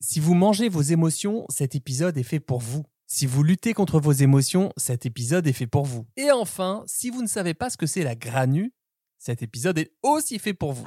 Si vous mangez vos émotions, cet épisode est fait pour vous. Si vous luttez contre vos émotions, cet épisode est fait pour vous. Et enfin, si vous ne savez pas ce que c'est la granue, cet épisode est aussi fait pour vous.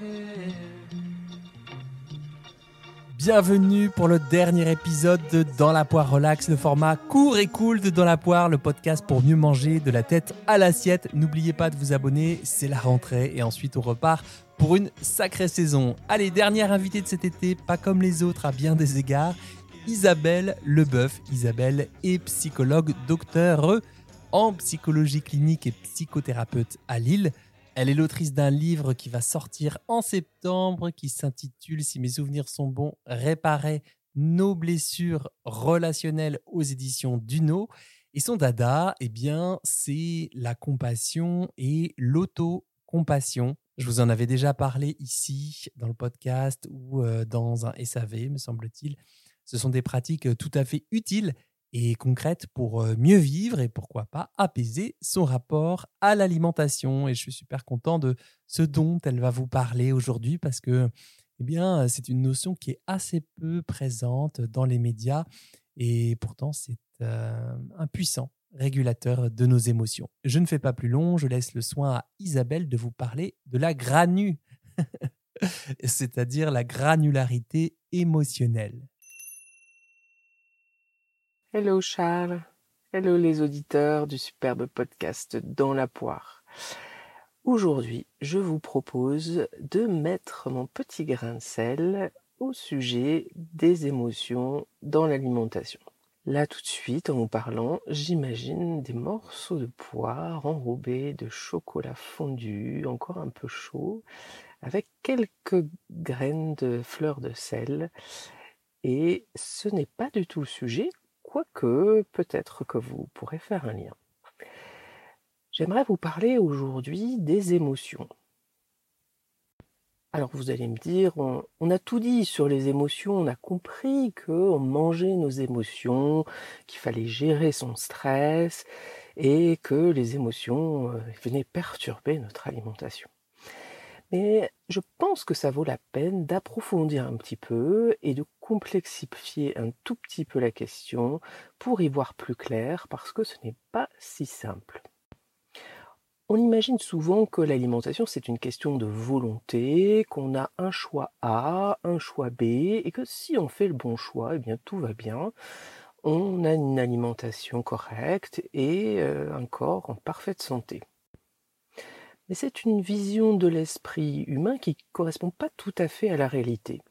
Hair. Bienvenue pour le dernier épisode de Dans la poire relax, le format court et cool de Dans la poire, le podcast pour mieux manger de la tête à l'assiette. N'oubliez pas de vous abonner, c'est la rentrée et ensuite on repart pour une sacrée saison. Allez, dernière invitée de cet été, pas comme les autres à bien des égards, Isabelle Leboeuf. Isabelle est psychologue, docteur en psychologie clinique et psychothérapeute à Lille. Elle est l'autrice d'un livre qui va sortir en septembre qui s'intitule, si mes souvenirs sont bons, Réparer nos blessures relationnelles aux éditions Duno. Et son dada, eh bien, c'est la compassion et l'auto-compassion. Je vous en avais déjà parlé ici dans le podcast ou euh, dans un SAV, me semble-t-il. Ce sont des pratiques tout à fait utiles et concrète pour mieux vivre et pourquoi pas apaiser son rapport à l'alimentation. Et je suis super content de ce dont elle va vous parler aujourd'hui parce que eh c'est une notion qui est assez peu présente dans les médias et pourtant c'est un puissant régulateur de nos émotions. Je ne fais pas plus long, je laisse le soin à Isabelle de vous parler de la granu, c'est-à-dire la granularité émotionnelle. Hello Charles, hello les auditeurs du superbe podcast Dans la poire. Aujourd'hui, je vous propose de mettre mon petit grain de sel au sujet des émotions dans l'alimentation. Là tout de suite, en vous parlant, j'imagine des morceaux de poire enrobés de chocolat fondu, encore un peu chaud, avec quelques graines de fleurs de sel. Et ce n'est pas du tout le sujet, quoique peut-être que vous pourrez faire un lien. J'aimerais vous parler aujourd'hui des émotions. Alors vous allez me dire, on, a tout dit sur les émotions, on a compris qu'on mangeait nos émotions, qu'il fallait gérer son stress et que les émotions euh, venaient perturber notre alimentation. Mais je pense que ça vaut la peine d'approfondir un petit peu et de complexifier un tout petit peu la question pour y voir plus clair parce que ce n'est pas si simple. On imagine souvent que l'alimentation c'est une question de volonté, qu'on a un choix A, un choix B et que si on fait le bon choix, eh bien tout va bien. On a une alimentation correcte et euh, un corps en parfaite santé. Mais c'est une vision de l'esprit humain qui ne correspond pas tout à fait à la réalité.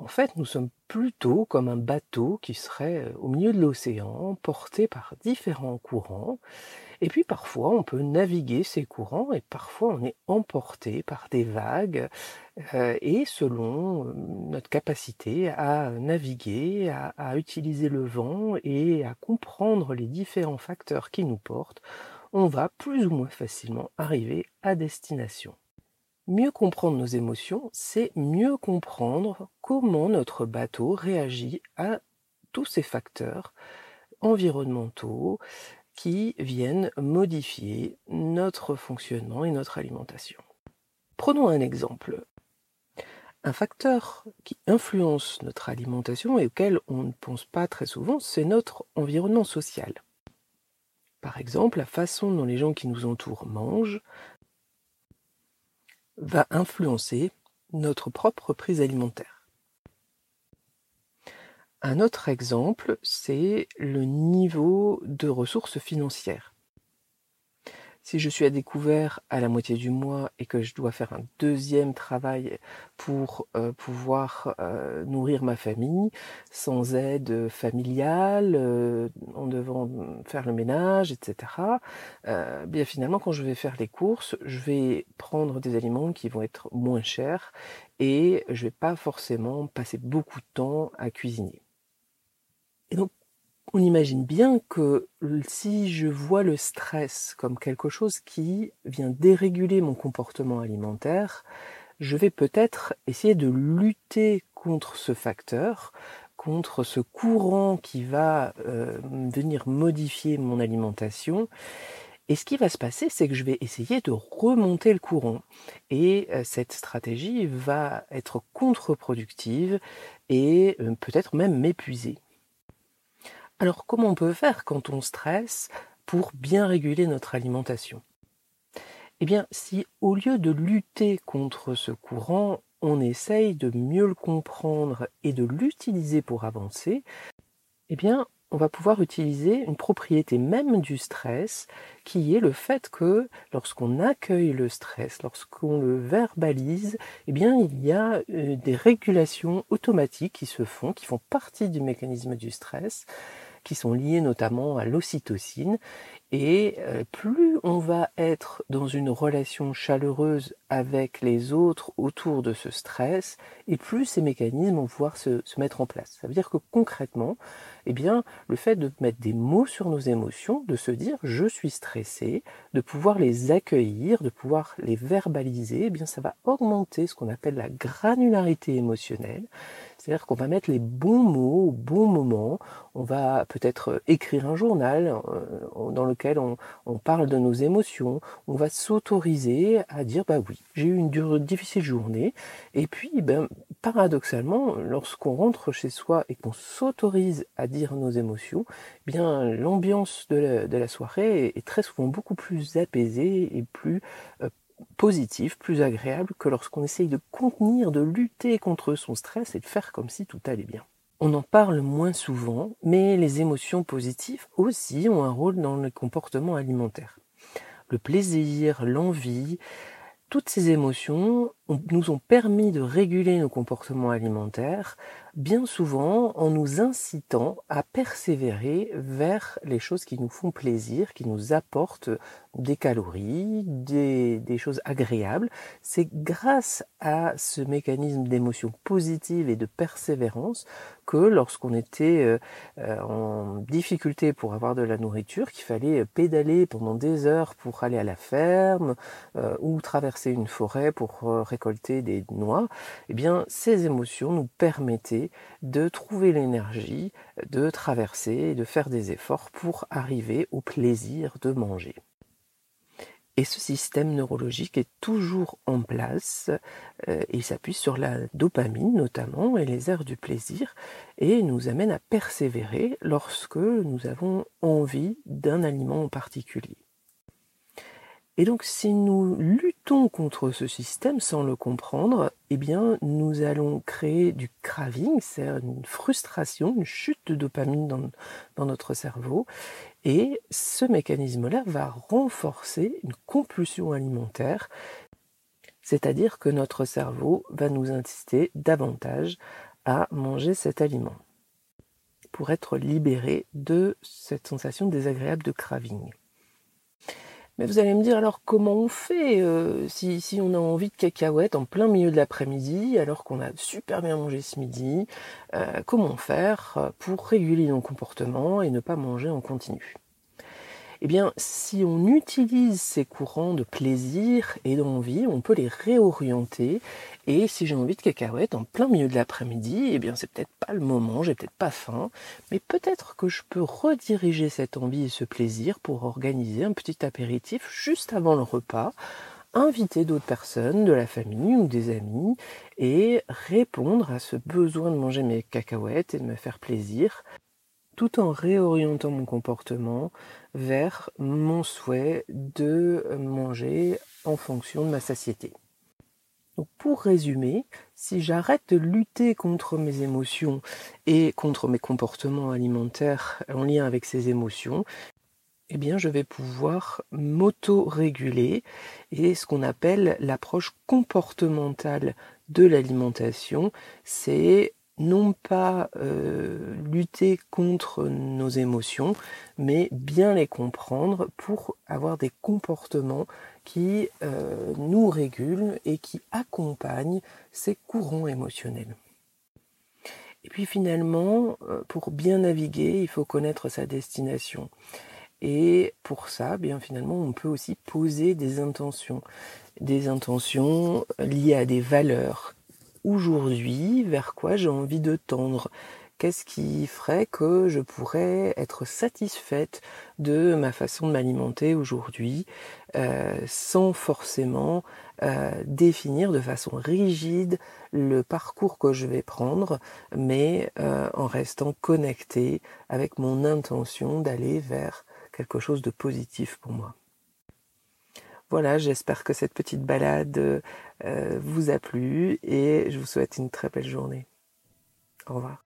En fait, nous sommes plutôt comme un bateau qui serait euh, au milieu de l'océan, porté par différents courants. Et puis parfois, on peut naviguer ces courants et parfois on est emporté par des vagues. Euh, et selon euh, notre capacité à naviguer, à utiliser le vent et à comprendre les différents facteurs qui nous portent, on va plus ou moins facilement arriver à destination. Mieux comprendre nos émotions, c'est mieux comprendre comment notre bateau réagit à tous ces facteurs environnementaux qui viennent modifier notre fonctionnement et notre alimentation. Prenons un exemple. Un facteur qui influence notre alimentation et auquel on ne pense pas très souvent, c'est notre environnement social. Par exemple, la façon dont les gens qui nous entourent mangent va influencer notre propre prise alimentaire. Un autre exemple, c'est le niveau de ressources financières. Si je suis à découvert à la moitié du mois et que je dois faire un deuxième travail pour euh, pouvoir euh, nourrir ma famille sans aide familiale, euh, en devant faire le ménage, etc., bien finalement quand je vais faire les courses, je vais prendre des aliments qui vont être moins chers et je vais pas forcément passer beaucoup de temps à cuisiner. Et donc on imagine bien que si je vois le stress comme quelque chose qui vient déréguler mon comportement alimentaire, je vais peut-être essayer de lutter contre ce facteur contre ce courant qui va euh, venir modifier mon alimentation. Et ce qui va se passer, c'est que je vais essayer de remonter le courant. Et euh, cette stratégie va être contre-productive et euh, peut-être même m'épuiser. Alors comment on peut faire quand on stresse pour bien réguler notre alimentation? Eh bien, si au lieu de lutter contre ce courant, on essaye de mieux le comprendre et de l'utiliser pour avancer, eh bien, on va pouvoir utiliser une propriété même du stress qui est le fait que lorsqu'on accueille le stress, lorsqu'on le verbalise, eh bien il y a euh, des régulations automatiques qui se font, qui font partie du mécanisme du stress, qui sont liées notamment à l'ocytocine et euh, plus on va être dans une relation chaleureuse avec les autres autour de ce stress, et plus ces mécanismes vont pouvoir se, mettre en place. Ça veut dire que concrètement, eh bien, le fait de mettre des mots sur nos émotions, de se dire je suis stressé, de pouvoir les accueillir, de pouvoir les verbaliser, eh bien, ça va augmenter ce qu'on appelle la granularité émotionnelle. C'est-à-dire qu'on va mettre les bons mots au bon moment. On va peut-être écrire un journal euh, dans lequel on, parle de nos émotions. On va s'autoriser à dire bah oui, j'ai eu une dure, difficile journée. Et puis, ben, paradoxalement, lorsqu'on rentre chez soi et qu'on s'autorise à dire nos émotions, bien l'ambiance de, la, soirée est, très souvent beaucoup plus apaisée et plus euh, positif, plus agréable que lorsqu'on essaye de contenir, de lutter contre son stress et de faire comme si tout allait bien. On en parle moins souvent, mais les émotions positives aussi ont un rôle dans le comportement alimentaire. Le plaisir, l'envie, toutes ces émotions nous ont permis de réguler nos comportements alimentaires, bien souvent en nous incitant à persévérer vers les choses qui nous font plaisir, qui nous apportent des calories, des, choses agréables. C'est grâce à ce mécanisme d'émotion positive et de persévérance que lorsqu'on était euh, euh, en difficulté pour avoir de la nourriture, qu'il fallait pédaler pendant des heures pour aller à la ferme euh, ou traverser une forêt pour des noix, eh bien ces émotions nous permettaient de trouver l'énergie de traverser et de faire des efforts pour arriver au plaisir de manger. Et ce système neurologique est toujours en place. Euh, il s'appuie sur la dopamine notamment et les aires du plaisir et nous amène à persévérer lorsque nous avons envie d'un aliment en particulier. Et donc si nous luttons contre ce système sans le comprendre, eh bien nous allons créer du craving, c'est une frustration, une chute de dopamine dans, notre cerveau. Et ce mécanisme-là va renforcer une compulsion alimentaire, c'est-à-dire que notre cerveau va nous inciter davantage à manger cet aliment pour être libéré de cette sensation désagréable de craving. Mais vous allez me dire alors comment on fait euh, si, si, on a envie de cacahuètes en plein milieu de l'après-midi alors qu'on a super bien mangé ce midi euh, Comment faire euh, pour réguler nos comportements et ne pas manger en continu? Eh bien, si on utilise ces courants de plaisir et d'envie, on peut les réorienter. Et si j'ai envie de cacahuètes en plein milieu de l'après-midi, eh bien, c'est peut-être pas le moment, j'ai peut-être pas faim, mais peut-être que je peux rediriger cette envie et ce plaisir pour organiser un petit apéritif juste avant le repas inviter d'autres personnes de la famille ou des amis et répondre à ce besoin de manger mes cacahuètes et de me faire plaisir tout en réorientant mon comportement vers mon souhait de manger en fonction de ma satiété. Pour résumer, si j'arrête de lutter contre mes émotions et contre mes comportements alimentaires en lien avec ces émotions, eh bien je vais pouvoir m'auto-réguler et ce qu'on appelle l'approche comportementale de l'alimentation, c'est non pas euh, lutter contre nos émotions, mais bien les comprendre pour avoir des comportements qui euh, nous régulent et qui accompagnent ces courants émotionnels. Et puis finalement, euh, pour bien naviguer, il faut connaître sa destination. Et pour ça, bien finalement, on peut aussi poser des intentions, des intentions liées à des valeurs aujourd'hui, vers quoi j'ai envie de tendre, Qu'est-ce qui ferait que je pourrais être satisfaite de ma façon de m'alimenter aujourd'hui euh, sans forcément euh, définir de façon rigide le parcours que je vais prendre, mais euh, en restant connecté avec mon intention d'aller vers quelque chose de positif pour moi? Voilà, j'espère que cette petite balade vous a plu et je vous souhaite une très belle journée. Au revoir.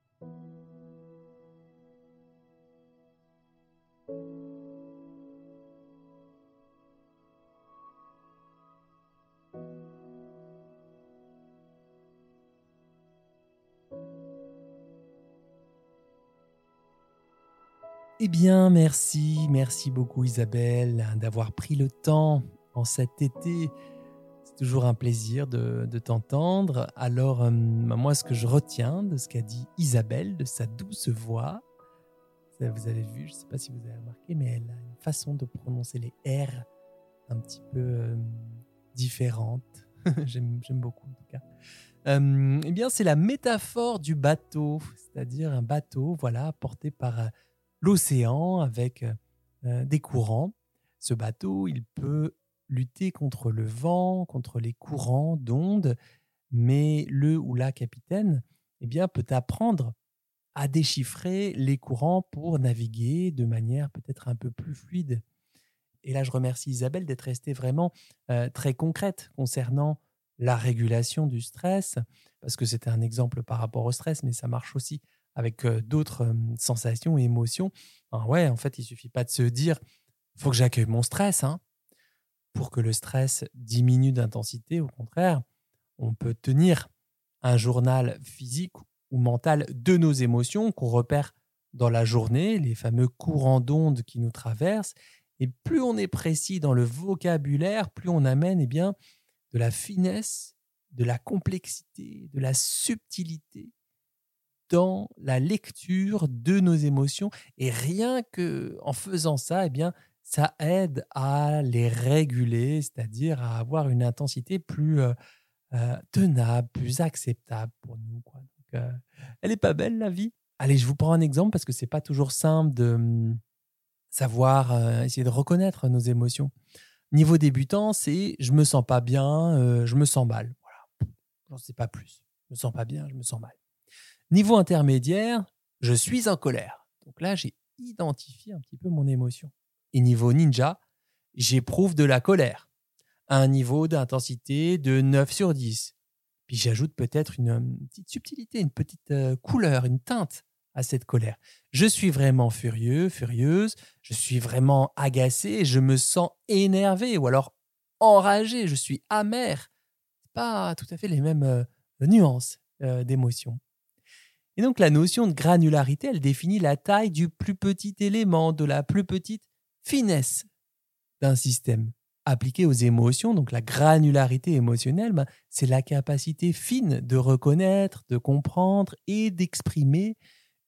Eh bien, merci, merci beaucoup Isabelle d'avoir pris le temps cet été. C'est toujours un plaisir de, t'entendre. Alors, euh, moi, ce que je retiens de ce qu'a dit Isabelle, de sa douce voix, vous avez vu, je ne sais pas si vous avez remarqué, mais elle a une façon de prononcer les R un petit peu euh, différente. J'aime beaucoup en tout cas. Euh, eh bien, c'est la métaphore du bateau, c'est-à-dire un bateau, voilà, porté par l'océan avec des courants. Ce bateau, il peut lutter contre le vent, contre les courants d'ondes, mais le ou la capitaine eh bien, peut apprendre à déchiffrer les courants pour naviguer de manière peut-être un peu plus fluide. Et là, je remercie Isabelle d'être restée vraiment euh, très concrète concernant la régulation du stress, parce que c'était un exemple par rapport au stress, mais ça marche aussi avec d'autres sensations et émotions. ouais, en fait, il suffit pas de se dire faut que j'accueille mon stress hein, pour que le stress diminue d'intensité. Au contraire, on peut tenir un journal physique ou mental de nos émotions qu'on repère dans la journée, les fameux courants d'ondes qui nous traversent. Et plus on est précis dans le vocabulaire, plus on amène eh bien, de la finesse, de la complexité, de la subtilité dans la lecture de nos émotions. Et rien que en faisant ça, eh bien, ça aide à les réguler, c'est-à-dire à avoir une intensité plus tenable, plus acceptable pour nous. Elle est pas belle la vie. Allez, je vous prends un exemple parce que c'est pas toujours simple de hum, savoir essayer de reconnaître nos émotions. Niveau débutant, c'est je me sens pas bien, je me sens mal. Voilà, j'en sais pas plus. Je me sens pas bien, je me sens mal. Niveau intermédiaire, je suis en colère. Donc là, j'ai identifié un petit peu mon émotion. Et niveau ninja, j'éprouve de la colère. un niveau d'intensité de 9 sur 10. Puis j'ajoute peut-être une, petite subtilité, une petite euh, couleur, une teinte à cette colère. Je suis vraiment furieux, furieuse, je suis vraiment agacé, je me sens énervé ou alors enragé, je suis amer. Pas tout à fait les mêmes euh, nuances euh, d'émotions. Et donc la notion de granularité, elle définit la taille du plus petit élément, de la plus petite finesse d'un système. Appliqué aux émotions, donc la granularité émotionnelle, ben, c'est la capacité fine de reconnaître, de comprendre et d'exprimer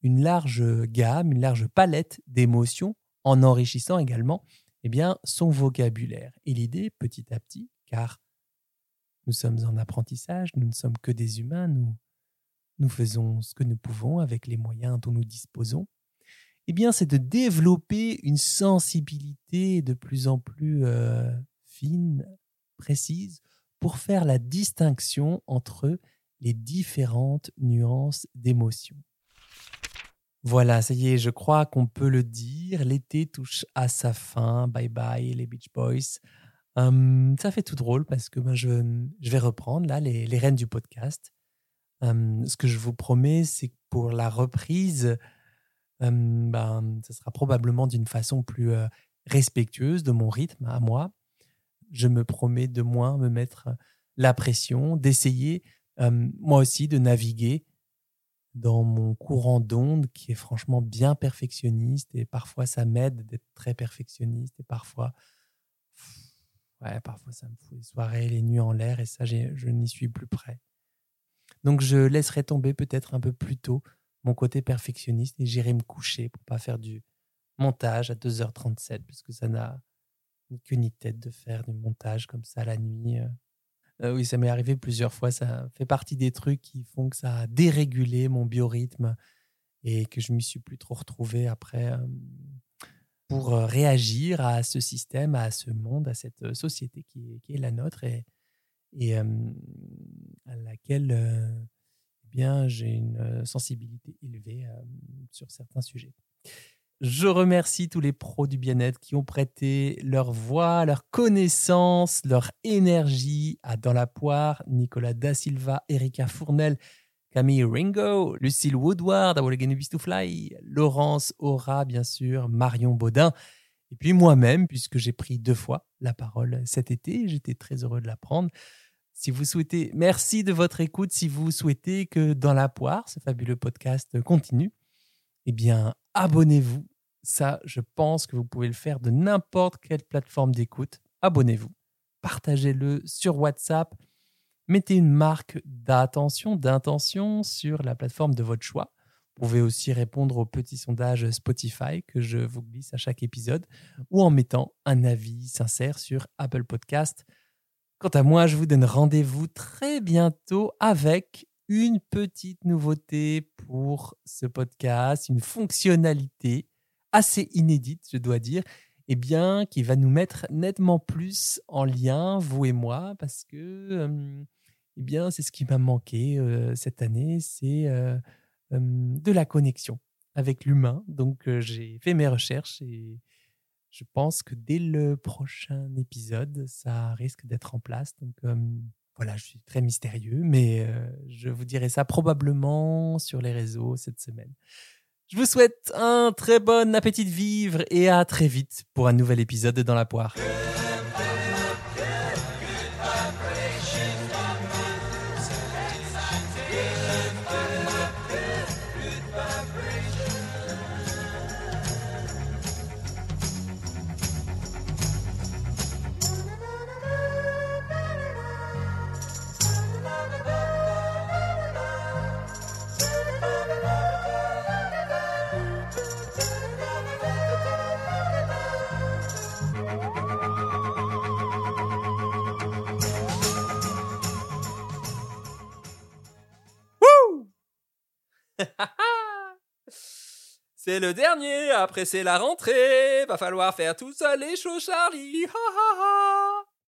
une large gamme, une large palette d'émotions en enrichissant également eh bien, son vocabulaire. Et l'idée, petit à petit, car nous sommes en apprentissage, nous ne sommes que des humains, nous nous faisons ce que nous pouvons avec les moyens dont nous disposons, eh bien, c'est de développer une sensibilité de plus en plus euh, fine, précise, pour faire la distinction entre les différentes nuances d'émotions. Voilà, ça y est, je crois qu'on peut le dire. L'été touche à sa fin. Bye bye, les Beach Boys. Hum, ça fait tout drôle parce que ben, je, vais reprendre là les, les rênes du podcast ce que je vous promets, c'est que pour la reprise, ben, ce sera probablement d'une façon plus respectueuse de mon rythme à moi. Je me promets de moins me mettre la pression, d'essayer moi aussi de naviguer dans mon courant d'onde qui est franchement bien perfectionniste et parfois ça m'aide d'être très perfectionniste et parfois ouais parfois ça me fout les soirées les nuits en l'air et ça je n'y suis plus prêt donc je laisserai tomber peut-être un peu plus tôt mon côté perfectionniste et j'irai me coucher pour pas faire du montage à 2h37 puisque ça n'a ni queue ni tête de faire du montage comme ça la nuit. Euh. Euh, oui, ça m'est arrivé plusieurs fois. Ça fait partie des trucs qui font que ça a dérégulé mon biorhythme et que je m'y suis plus trop retrouvé après pour réagir à ce système, à ce monde, à cette société qui est, la nôtre et, à laquelle bien j'ai une sensibilité élevée sur certains sujets. Je remercie tous les pros du bien-être qui ont prêté leur voix, leur connaissance, leur énergie à Dans la poire, Nicolas Da Silva, Erika Fournel, Camille Ringo, Lucille Woodward, Fly, Laurence Aura, bien sûr, Marion Baudin, et puis moi-même, puisque j'ai pris deux fois la parole cet été. J'étais très heureux de la prendre. Si vous souhaitez, merci de votre écoute. Si vous souhaitez que Dans la poire, ce fabuleux podcast continue, eh bien, abonnez-vous. Ça, je pense que vous pouvez le faire de n'importe quelle plateforme d'écoute. Abonnez-vous. Partagez-le sur WhatsApp Mettez une marque d'attention, d'intention sur la plateforme de votre choix. Vous pouvez aussi répondre au petit sondage Spotify que je vous glisse à chaque épisode ou en mettant un avis sincère sur Apple Podcast. Quant à moi, je vous donne rendez-vous très bientôt avec une petite nouveauté pour ce podcast, une fonctionnalité assez inédite, je dois dire, et eh bien, qui va nous mettre nettement plus en lien, vous et moi, parce que eh bien, c'est ce qui m'a manqué cette année, c'est de la connexion avec l'humain. Donc, j'ai fait mes recherches et je pense que dès le prochain épisode, ça risque d'être en place. Donc, voilà, je suis très mystérieux, mais je vous dirai ça probablement sur les réseaux cette semaine. Je vous souhaite un très bon appétit de vivre et à très vite pour un nouvel épisode dans la poire. C'est le dernier, après c'est la rentrée. Va falloir faire tout seul les Charlie. Ha ha ha.